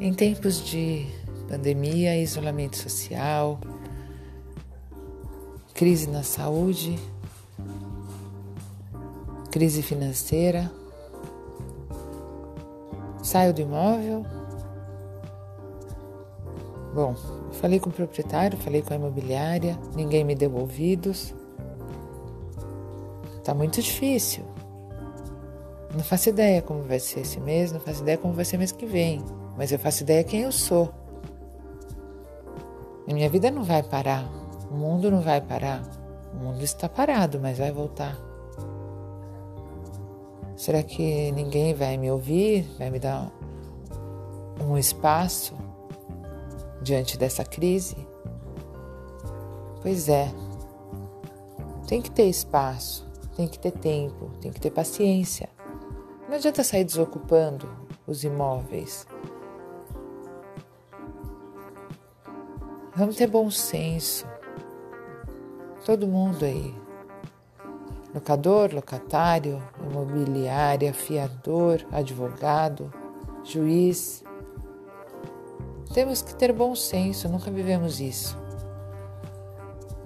Em tempos de pandemia, isolamento social, crise na saúde, crise financeira, saio do imóvel. Bom, falei com o proprietário, falei com a imobiliária, ninguém me deu ouvidos. Tá muito difícil. Não faço ideia como vai ser esse mês, não faço ideia como vai ser mês que vem, mas eu faço ideia quem eu sou. A minha vida não vai parar, o mundo não vai parar. O mundo está parado, mas vai voltar. Será que ninguém vai me ouvir, vai me dar um espaço diante dessa crise? Pois é, tem que ter espaço, tem que ter tempo, tem que ter paciência. Não adianta sair desocupando os imóveis. Vamos ter bom senso. Todo mundo aí. Locador, locatário, imobiliária, fiador, advogado, juiz. Temos que ter bom senso, nunca vivemos isso.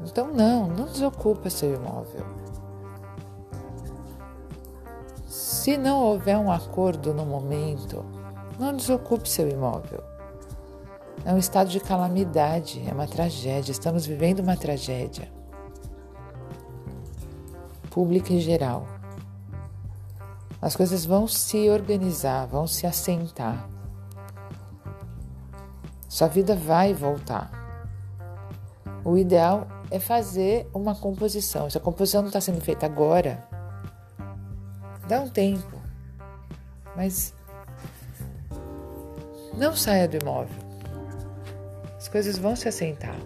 Então não, não desocupa seu imóvel. Se não houver um acordo no momento, não desocupe seu imóvel. É um estado de calamidade, é uma tragédia. Estamos vivendo uma tragédia pública e geral. As coisas vão se organizar, vão se assentar. Sua vida vai voltar. O ideal é fazer uma composição. Se a composição não está sendo feita agora, Dá um tempo, mas não saia do imóvel. As coisas vão se assentar.